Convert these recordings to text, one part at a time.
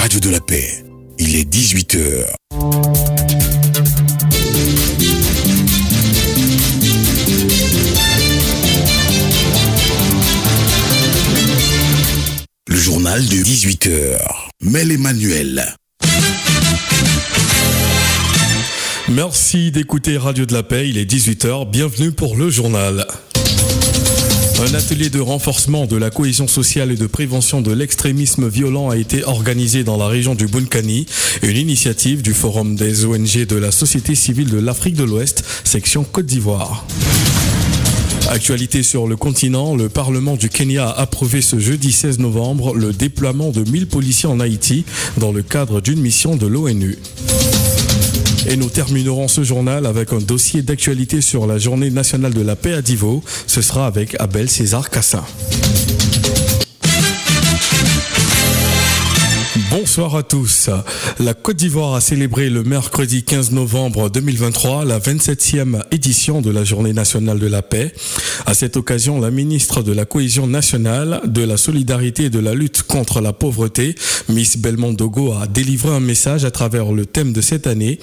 Radio de la Paix. Il est 18h. Le journal de 18h. Mel Emmanuel. Merci d'écouter Radio de la Paix, il est 18h, bienvenue pour le journal. Un atelier de renforcement de la cohésion sociale et de prévention de l'extrémisme violent a été organisé dans la région du Bunkani, une initiative du Forum des ONG de la société civile de l'Afrique de l'Ouest, section Côte d'Ivoire. Actualité sur le continent, le Parlement du Kenya a approuvé ce jeudi 16 novembre le déploiement de 1000 policiers en Haïti dans le cadre d'une mission de l'ONU. Et nous terminerons ce journal avec un dossier d'actualité sur la journée nationale de la paix à Divo. Ce sera avec Abel César Cassin. Bonsoir à tous. La Côte d'Ivoire a célébré le mercredi 15 novembre 2023 la 27e édition de la Journée nationale de la paix. À cette occasion, la ministre de la Cohésion nationale, de la solidarité et de la lutte contre la pauvreté, Miss Belmondogo, a délivré un message à travers le thème de cette année.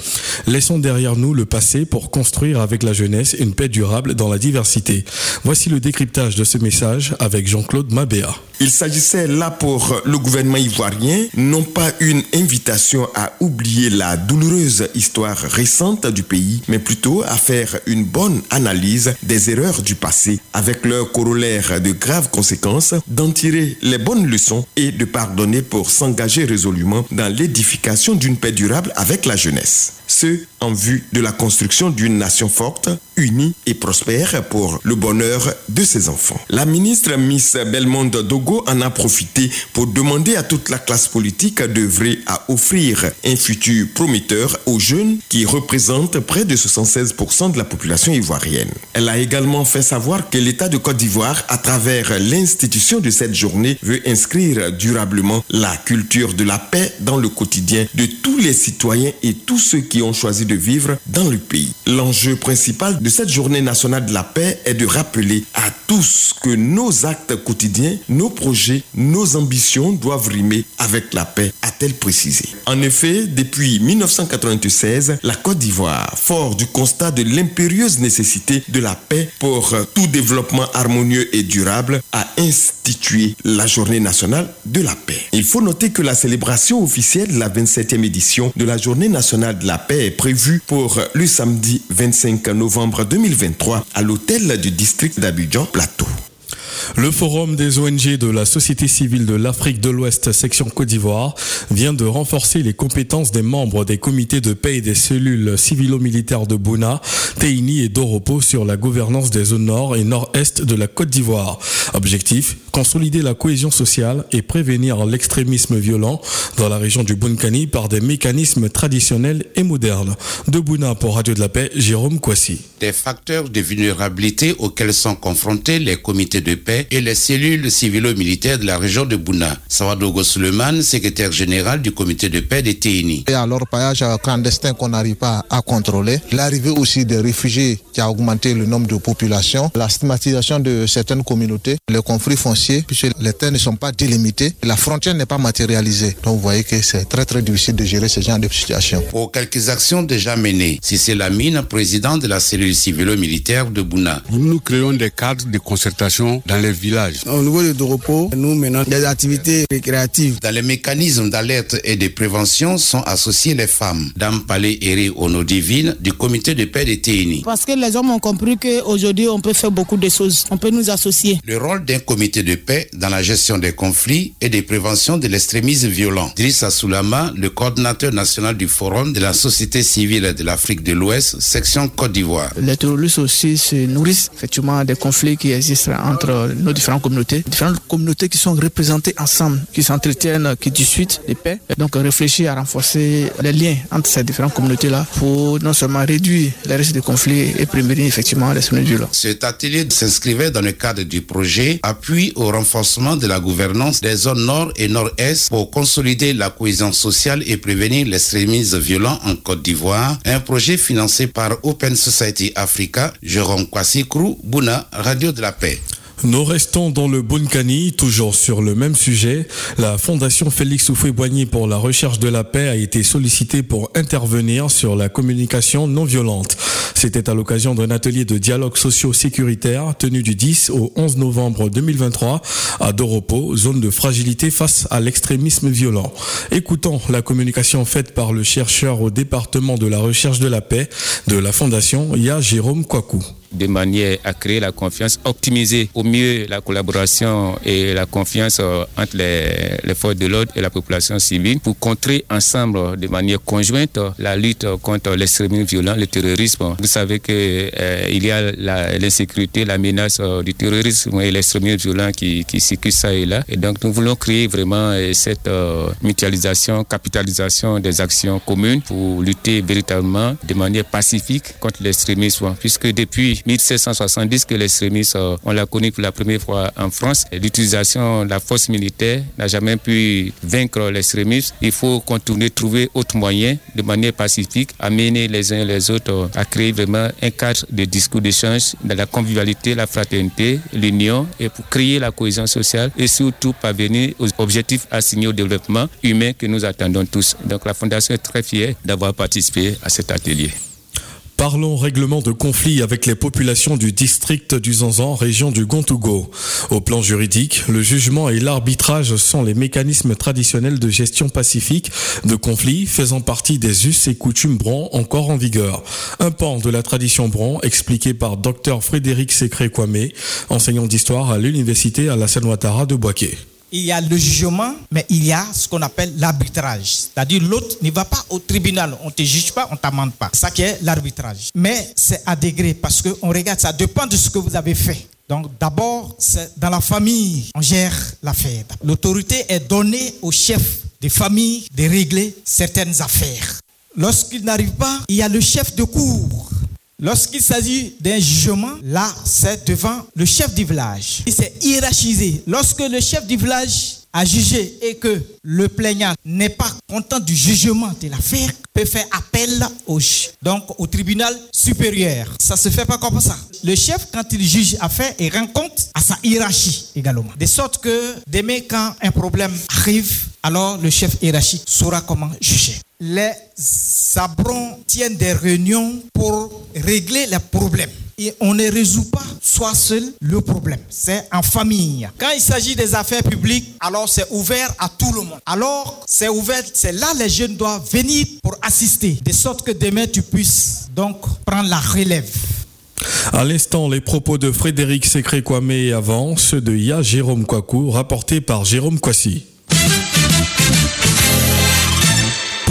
Laissons derrière nous le passé pour construire avec la jeunesse une paix durable dans la diversité. Voici le décryptage de ce message avec Jean-Claude Mabéa. Il s'agissait là pour le gouvernement ivoirien pas une invitation à oublier la douloureuse histoire récente du pays, mais plutôt à faire une bonne analyse des erreurs du passé avec leur corollaire de graves conséquences, d'en tirer les bonnes leçons et de pardonner pour s'engager résolument dans l'édification d'une paix durable avec la jeunesse. Ce en vue de la construction d'une nation forte, unie et prospère pour le bonheur de ses enfants. La ministre Miss Belmonde Dogo en a profité pour demander à toute la classe politique d'œuvrer à offrir un futur prometteur aux jeunes qui représentent près de 76% de la population ivoirienne. Elle a également fait savoir que l'État de Côte d'Ivoire, à travers l'institution de cette journée, veut inscrire durablement la culture de la paix dans le quotidien de tous les citoyens et tous ceux qui ont choisi de vivre dans le pays. L'enjeu principal de cette journée nationale de la paix est de rappeler à tous que nos actes quotidiens, nos projets, nos ambitions doivent rimer avec la paix, a-t-elle précisé. En effet, depuis 1996, la Côte d'Ivoire, fort du constat de l'impérieuse nécessité de la paix pour tout développement harmonieux et durable, a institué la journée nationale de la paix. Il faut noter que la célébration officielle de la 27e édition de la journée nationale de la paix est prévue pour le samedi 25 novembre 2023 à l'hôtel du district d'Abidjan Plateau. Le Forum des ONG de la société civile de l'Afrique de l'Ouest, section Côte d'Ivoire, vient de renforcer les compétences des membres des comités de paix et des cellules civilo-militaires de Bouna, Teini et Doropo sur la gouvernance des zones nord et nord-est de la Côte d'Ivoire. Objectif, consolider la cohésion sociale et prévenir l'extrémisme violent dans la région du Bunkani par des mécanismes traditionnels et modernes. De Bouna pour Radio de la Paix, Jérôme Kwasi. Des facteurs de vulnérabilité auxquels sont confrontés les comités de paix et les cellules civilo-militaires de la région de Bouna. Sawadogo Suleiman, secrétaire général du comité de paix de TINI. Et alors, paillage clandestin qu'on n'arrive pas à contrôler, l'arrivée aussi des réfugiés qui a augmenté le nombre de populations, la stigmatisation de certaines communautés, les conflits fonciers, puisque les terres ne sont pas délimitées, la frontière n'est pas matérialisée. Donc vous voyez que c'est très très difficile de gérer ce genre de situation. Pour quelques actions déjà menées, si c'est la mine, président de la cellule civilo-militaire de Bouna. Nous créons des cadres de concertation dans les villages. Au niveau de Doropo, nous menons des activités récréatives. Dans les mécanismes d'alerte et de prévention sont associées les femmes. Dame Palais Eri Ono Divine du comité de paix de TINI. Parce que les hommes ont compris qu'aujourd'hui on peut faire beaucoup de choses. On peut nous associer. Le rôle d'un comité de paix dans la gestion des conflits et de prévention de l'extrémisme violent. Drissa Soulama, le coordinateur national du forum de la société civile de l'Afrique de l'Ouest, section Côte d'Ivoire. Les terroristes aussi se nourrissent effectivement des conflits qui existent entre nos différentes communautés, différentes communautés qui sont représentées ensemble, qui s'entretiennent, qui discutent paix. Et donc réfléchir à renforcer les liens entre ces différentes communautés-là pour non seulement réduire les risques de conflits et prévenir effectivement les violents. Cet atelier s'inscrivait dans le cadre du projet Appui au renforcement de la gouvernance des zones nord et nord-est pour consolider la cohésion sociale et prévenir l'extrémisme violent en Côte d'Ivoire. Un projet financé par Open Society Africa, Jérôme Kwasi Bouna, Radio de la Paix. Nous restons dans le Bunkani, toujours sur le même sujet. La Fondation Félix Houphouët-Boigny pour la recherche de la paix a été sollicitée pour intervenir sur la communication non violente. C'était à l'occasion d'un atelier de dialogue socio-sécuritaire tenu du 10 au 11 novembre 2023 à Doropo, zone de fragilité face à l'extrémisme violent. Écoutons la communication faite par le chercheur au département de la recherche de la paix de la Fondation, Ya Jérôme Kwaku de manière à créer la confiance, optimiser au mieux la collaboration et la confiance euh, entre les, forces de l'ordre et la population civile pour contrer ensemble de manière conjointe la lutte contre l'extrémisme violent, le terrorisme. Vous savez qu'il euh, y a l'insécurité, la, menace euh, du terrorisme et l'extrémisme violent qui, circulent ça et là. Et donc nous voulons créer vraiment euh, cette euh, mutualisation, capitalisation des actions communes pour lutter véritablement de manière pacifique contre l'extrémisme. Puisque depuis 1770 que l'extrémisme, euh, on l'a connu pour la première fois en France. L'utilisation de la force militaire n'a jamais pu vaincre l'extrémisme. Il faut contourner, trouver autres moyens de manière pacifique, amener les uns et les autres euh, à créer vraiment un cadre de discours d'échange dans la convivialité, la fraternité, l'union et pour créer la cohésion sociale et surtout parvenir aux objectifs assignés au développement humain que nous attendons tous. Donc la Fondation est très fière d'avoir participé à cet atelier. Parlons règlement de conflit avec les populations du district du Zanzan, région du Gontougo. Au plan juridique, le jugement et l'arbitrage sont les mécanismes traditionnels de gestion pacifique de conflits faisant partie des us et coutumes bron encore en vigueur. Un pan de la tradition bron expliqué par Dr Frédéric Secré-Kwame, enseignant d'histoire à l'université Alassane Ouattara de Boaké. Il y a le jugement, mais il y a ce qu'on appelle l'arbitrage. C'est-à-dire l'autre ne va pas au tribunal, on ne te juge pas, on ne t'amende pas. Ça qui est l'arbitrage. Mais c'est à degré parce qu'on regarde, ça dépend de ce que vous avez fait. Donc d'abord, c'est dans la famille, on gère l'affaire. L'autorité est donnée au chef des familles de régler certaines affaires. Lorsqu'il n'arrive pas, il y a le chef de cour. Lorsqu'il s'agit d'un jugement, là, c'est devant le chef du village. C'est hiérarchisé. Lorsque le chef du village a jugé et que le plaignant n'est pas content du jugement de l'affaire, peut faire appel au, donc, au tribunal supérieur. Ça se fait pas comme ça. Le chef, quand il juge affaire, il rend compte à sa hiérarchie également. De sorte que demain, quand un problème arrive, alors le chef hiérarchique saura comment juger. Les sabrons tiennent des réunions pour régler les problèmes. Et on ne résout pas soi seul le problème. C'est en famille. Quand il s'agit des affaires publiques, alors c'est ouvert à tout le monde. Alors c'est ouvert, c'est là les jeunes doivent venir pour assister, de sorte que demain tu puisses donc prendre la relève. À l'instant, les propos de Frédéric Secré-Kwame et avant, ceux de Ya Jérôme Kwaku, rapportés par Jérôme Kwasi.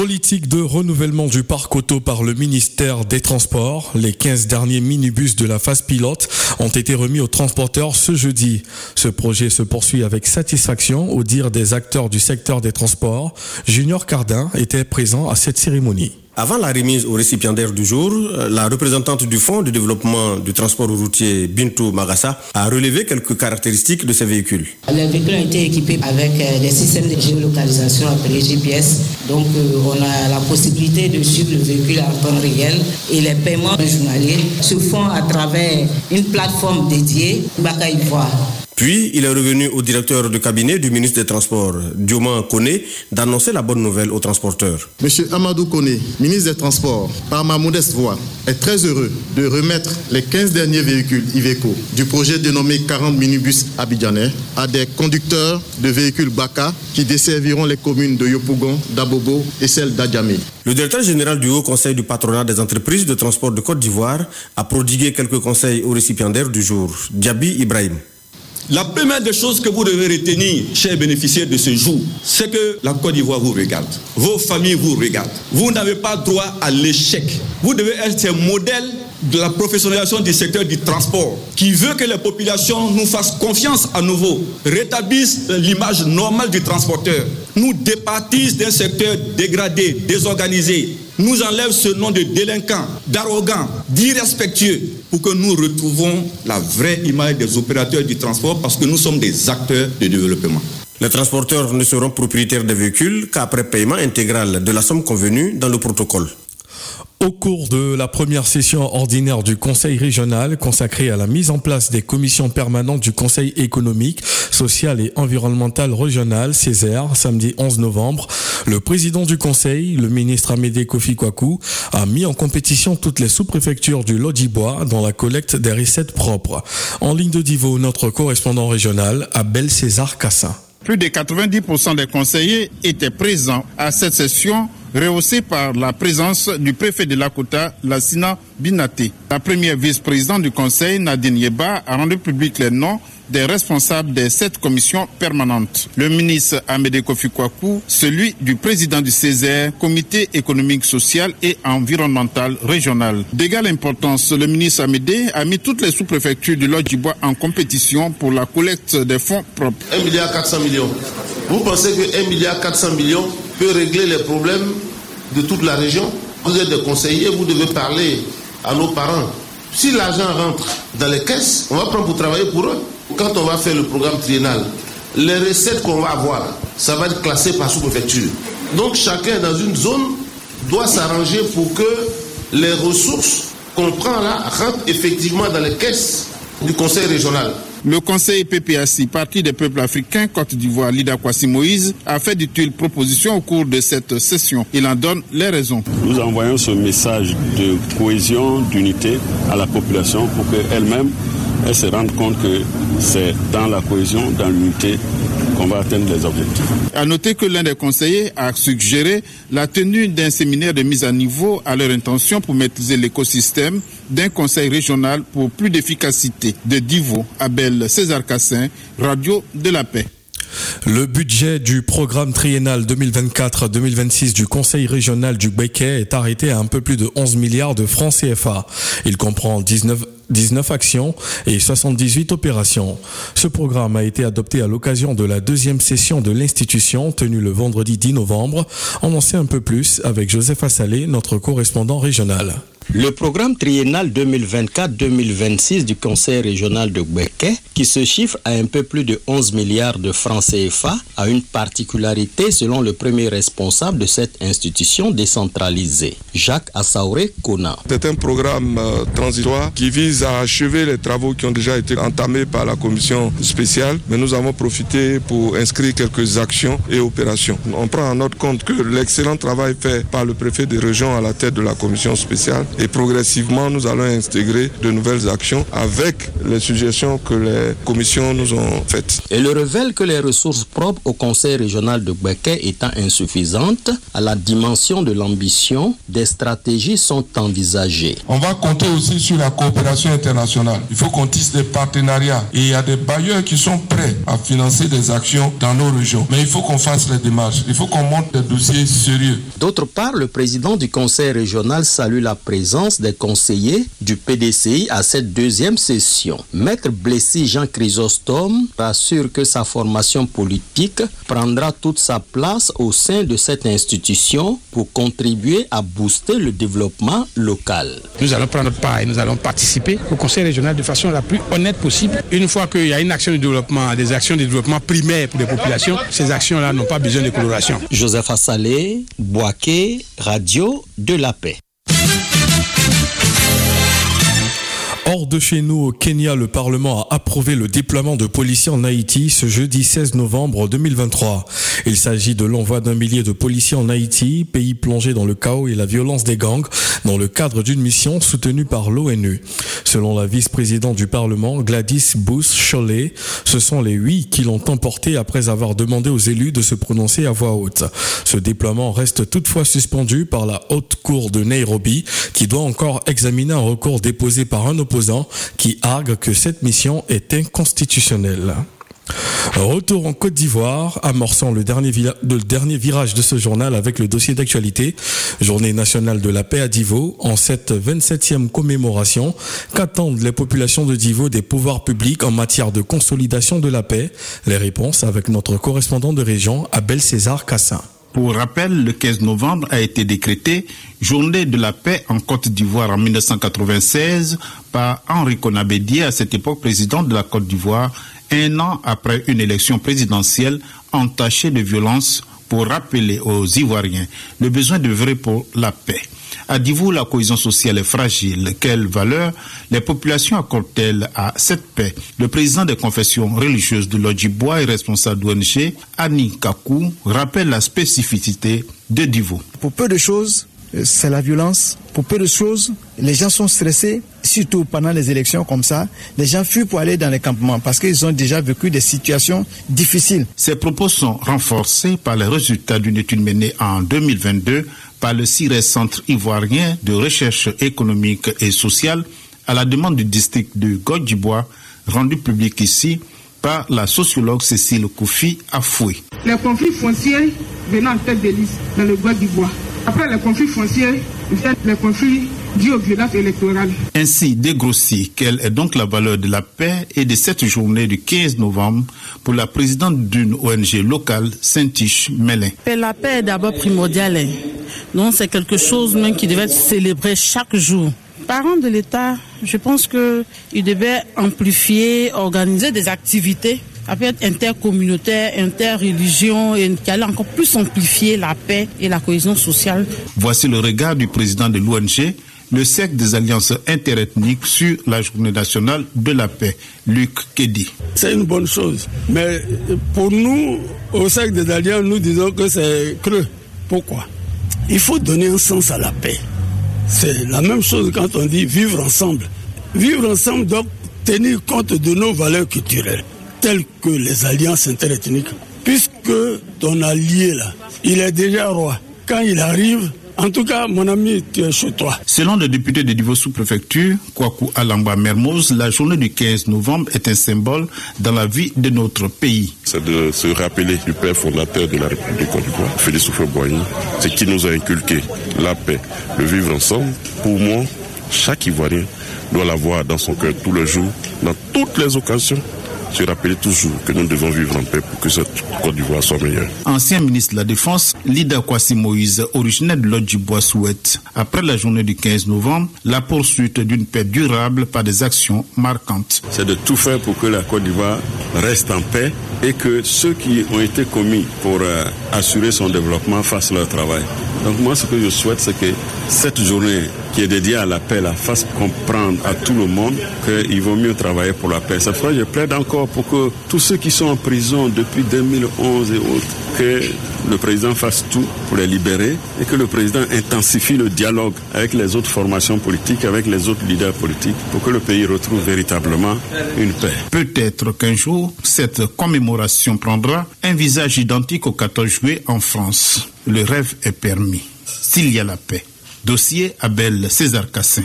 Politique de renouvellement du parc auto par le ministère des Transports. Les 15 derniers minibus de la phase pilote ont été remis aux transporteurs ce jeudi. Ce projet se poursuit avec satisfaction au dire des acteurs du secteur des transports. Junior Cardin était présent à cette cérémonie. Avant la remise au récipiendaire du jour, la représentante du Fonds de développement du transport routier Bintou Magassa a relevé quelques caractéristiques de ces véhicules. Les véhicules ont été équipés avec des systèmes de géolocalisation appelés GPS. Donc on a la possibilité de suivre le véhicule en temps réel et les paiements journaliers se font à travers une plateforme dédiée, Baka. Puis, il est revenu au directeur de cabinet du ministre des Transports, Dioman Kone, d'annoncer la bonne nouvelle aux transporteurs. Monsieur Amadou Kone, ministre des Transports, par ma modeste voix, est très heureux de remettre les 15 derniers véhicules Iveco du projet dénommé 40 minibus abidjanais à des conducteurs de véhicules Baka qui desserviront les communes de Yopougon, d'Abobo et celles d'Adjamé. Le directeur général du Haut Conseil du patronat des entreprises de transport de Côte d'Ivoire a prodigué quelques conseils aux récipiendaires du jour. Diaby Ibrahim. La première des choses que vous devez retenir, chers bénéficiaires de ce jour, c'est que la Côte d'Ivoire vous regarde. Vos familles vous regardent. Vous n'avez pas droit à l'échec. Vous devez être un modèle de la professionnalisation du secteur du transport qui veut que les populations nous fassent confiance à nouveau, rétablissent l'image normale du transporteur, nous départissent d'un secteur dégradé, désorganisé, nous enlèvent ce nom de délinquant, d'arrogant, d'irrespectueux pour que nous retrouvons la vraie image des opérateurs du transport parce que nous sommes des acteurs de développement. Les transporteurs ne seront propriétaires des véhicules qu'après paiement intégral de la somme convenue dans le protocole. Au cours de la première session ordinaire du Conseil régional consacrée à la mise en place des commissions permanentes du Conseil économique, social et environnemental régional, Césaire, samedi 11 novembre, le président du Conseil, le ministre Amédée Kofi Kwaku, a mis en compétition toutes les sous-préfectures du Lodibois dans la collecte des recettes propres. En ligne de Divo, notre correspondant régional, Abel César Cassin. Plus de 90% des conseillers étaient présents à cette session rehaussée par la présence du préfet de Lakota, Lassina Binaté. La première vice-présidente du conseil, Nadine Yeba, a rendu public les noms des responsables des sept commissions permanentes. Le ministre Amédée Kofi Kwaku, celui du président du Césaire, Comité économique, social et environnemental régional. D'égale importance, le ministre Amédée a mis toutes les sous-préfectures du Lodjibois en compétition pour la collecte des fonds propres. 1 milliard 400 millions. Vous pensez que 1 milliard 400 millions peut régler les problèmes de toute la région? Vous êtes des conseillers, vous devez parler à nos parents. Si l'argent rentre dans les caisses, on va prendre pour travailler pour eux quand on va faire le programme triennal, les recettes qu'on va avoir, ça va être classé par sous-préfecture. Donc chacun dans une zone doit s'arranger pour que les ressources qu'on prend là rentrent effectivement dans les caisses du conseil régional. Le conseil PPAC, Parti des peuples africains, Côte d'Ivoire, Lida Kwasi Moïse, a fait d'utiles propositions au cours de cette session. Il en donne les raisons. Nous envoyons ce message de cohésion, d'unité à la population pour qu'elle-même elle se rende compte que c'est dans la cohésion, dans l'unité qu'on va atteindre les objectifs. À noter que l'un des conseillers a suggéré la tenue d'un séminaire de mise à niveau à leur intention pour maîtriser l'écosystème d'un conseil régional pour plus d'efficacité. De Divo, Abel César Cassin, Radio de la Paix. Le budget du programme triennal 2024-2026 du Conseil régional du Béquet est arrêté à un peu plus de 11 milliards de francs CFA. Il comprend 19 19 actions et 78 opérations. Ce programme a été adopté à l'occasion de la deuxième session de l'institution tenue le vendredi 10 novembre. On en sait un peu plus avec Joseph Assalé, notre correspondant régional. Le programme triennal 2024-2026 du Conseil régional de Béquet, qui se chiffre à un peu plus de 11 milliards de francs CFA, a une particularité selon le premier responsable de cette institution décentralisée, Jacques Assauré Kona. C'est un programme euh, transitoire qui vise à achever les travaux qui ont déjà été entamés par la commission spéciale, mais nous avons profité pour inscrire quelques actions et opérations. On prend en note compte que l'excellent travail fait par le préfet de région à la tête de la commission spéciale et progressivement nous allons intégrer de nouvelles actions avec les suggestions que les commissions nous ont faites. Et le révèle que les ressources propres au Conseil régional de Béquet étant insuffisantes, à la dimension de l'ambition, des stratégies sont envisagées. On va compter aussi sur la coopération internationale. Il faut qu'on tisse des partenariats et il y a des bailleurs qui sont prêts à financer des actions dans nos régions. Mais il faut qu'on fasse les démarches. Il faut qu'on monte des dossiers sérieux. D'autre part, le président du Conseil régional salue la présence des conseillers du PDCI à cette deuxième session. Maître Blessy Jean Chrysostome rassure que sa formation politique prendra toute sa place au sein de cette institution pour contribuer à booster le développement local. Nous allons prendre part et nous allons participer au Conseil régional de façon la plus honnête possible. Une fois qu'il y a une action de développement, des actions de développement primaires pour les populations, ces actions-là n'ont pas besoin de coloration. Joseph Assalé, Boaké, Radio de la Paix. Hors de chez nous, au Kenya, le Parlement a approuvé le déploiement de policiers en Haïti ce jeudi 16 novembre 2023. Il s'agit de l'envoi d'un millier de policiers en Haïti, pays plongé dans le chaos et la violence des gangs, dans le cadre d'une mission soutenue par l'ONU. Selon la vice-présidente du Parlement, Gladys Booth Cholet, ce sont les huit qui l'ont emporté après avoir demandé aux élus de se prononcer à voix haute. Ce déploiement reste toutefois suspendu par la haute cour de Nairobi, qui doit encore examiner un recours déposé par un opposant qui argue que cette mission est inconstitutionnelle. Retour en Côte d'Ivoire, amorçant le dernier, le dernier, virage de ce journal avec le dossier d'actualité, Journée nationale de la paix à Divo, en cette 27e commémoration, qu'attendent les populations de Divo des pouvoirs publics en matière de consolidation de la paix? Les réponses avec notre correspondant de région, Abel César Cassin. Pour rappel, le 15 novembre a été décrété Journée de la paix en Côte d'Ivoire en 1996 par Henri Conabédier, à cette époque président de la Côte d'Ivoire, un an après une élection présidentielle entachée de violence pour rappeler aux Ivoiriens le besoin de vrai pour la paix. A vous la cohésion sociale est fragile. Quelle valeur? Les populations accordent-elles à cette paix? Le président des confessions religieuses de l'Odjibois et responsable d'ONG, Annie Kakou, rappelle la spécificité de Divo. Pour peu de choses, c'est la violence. Pour peu de choses, les gens sont stressés, surtout pendant les élections comme ça. Les gens fuient pour aller dans les campements parce qu'ils ont déjà vécu des situations difficiles. Ces propos sont renforcés par les résultats d'une étude menée en 2022 par le CIRES Centre ivoirien de recherche économique et sociale à la demande du district de Godjibois, rendu public ici par la sociologue Cécile Koufi Afoué. Les conflits fonciers venant en tête de liste dans le Godjibois. Après les conflits fonciers, viennent les conflits dus aux violences électorales. Ainsi dégrossi, quelle est donc la valeur de la paix et de cette journée du 15 novembre pour la présidente d'une ONG locale, Saint-Tiche Mélin. La paix est d'abord primordiale. Donc c'est quelque chose même qui devait être célébré chaque jour. Parents de l'État, je pense qu'ils devaient amplifier, organiser des activités être intercommunautaire, interreligion, et qui allait encore plus amplifier la paix et la cohésion sociale. Voici le regard du président de l'ONG, le cercle des alliances interethniques sur la journée nationale de la paix, Luc Kedi. C'est une bonne chose, mais pour nous, au cercle des alliances, nous disons que c'est creux. Pourquoi? Il faut donner un sens à la paix. C'est la même chose quand on dit vivre ensemble. Vivre ensemble doit tenir compte de nos valeurs culturelles telles que les alliances interethniques, puisque ton allié là, il est déjà roi. Quand il arrive, en tout cas, mon ami, tu es chez toi. Selon le député de Divo sous-préfecture, Kwaku Alamba Mermoz, la journée du 15 novembre est un symbole dans la vie de notre pays. C'est de se rappeler du père fondateur de la République du Côte d'Ivoire, Félix Houphouët-Boigny, ce qui nous a inculqué la paix, le vivre ensemble. Pour moi, chaque Ivoirien doit l'avoir dans son cœur tous les jours, dans toutes les occasions se rappeler toujours que nous devons vivre en paix pour que cette Côte d'Ivoire soit meilleure. Ancien ministre de la Défense, Lida Kwasi Moïse, originaire de l'Odjibois, souhaite, après la journée du 15 novembre, la poursuite d'une paix durable par des actions marquantes. C'est de tout faire pour que la Côte d'Ivoire reste en paix et que ceux qui ont été commis pour euh, assurer son développement fassent leur travail. Donc moi, ce que je souhaite, c'est que cette journée qui est dédiée à la paix la fasse comprendre à tout le monde qu'il vaut mieux travailler pour la paix. Cette fois, je plaide encore pour que tous ceux qui sont en prison depuis 2011 et autres, que le président fasse tout pour les libérer et que le président intensifie le dialogue avec les autres formations politiques, avec les autres leaders politiques, pour que le pays retrouve véritablement une paix. Peut-être qu'un jour, cette commémoration prendra un visage identique au 14 juillet en France. Le rêve est permis, s'il y a la paix. Dossier Abel César Cassin.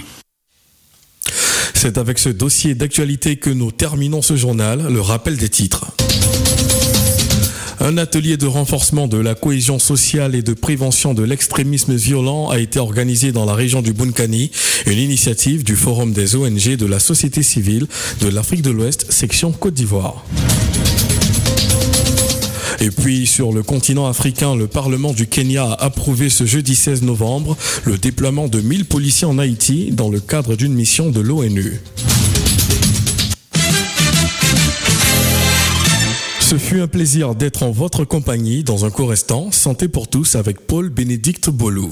C'est avec ce dossier d'actualité que nous terminons ce journal, le rappel des titres. Un atelier de renforcement de la cohésion sociale et de prévention de l'extrémisme violent a été organisé dans la région du Bunkani, une initiative du Forum des ONG de la société civile de l'Afrique de l'Ouest, section Côte d'Ivoire. Et puis sur le continent africain, le Parlement du Kenya a approuvé ce jeudi 16 novembre le déploiement de 1000 policiers en Haïti dans le cadre d'une mission de l'ONU. Ce fut un plaisir d'être en votre compagnie dans un court instant. Santé pour tous avec Paul Bénédicte Bolou.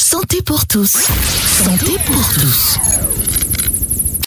Santé pour tous. Santé pour tous.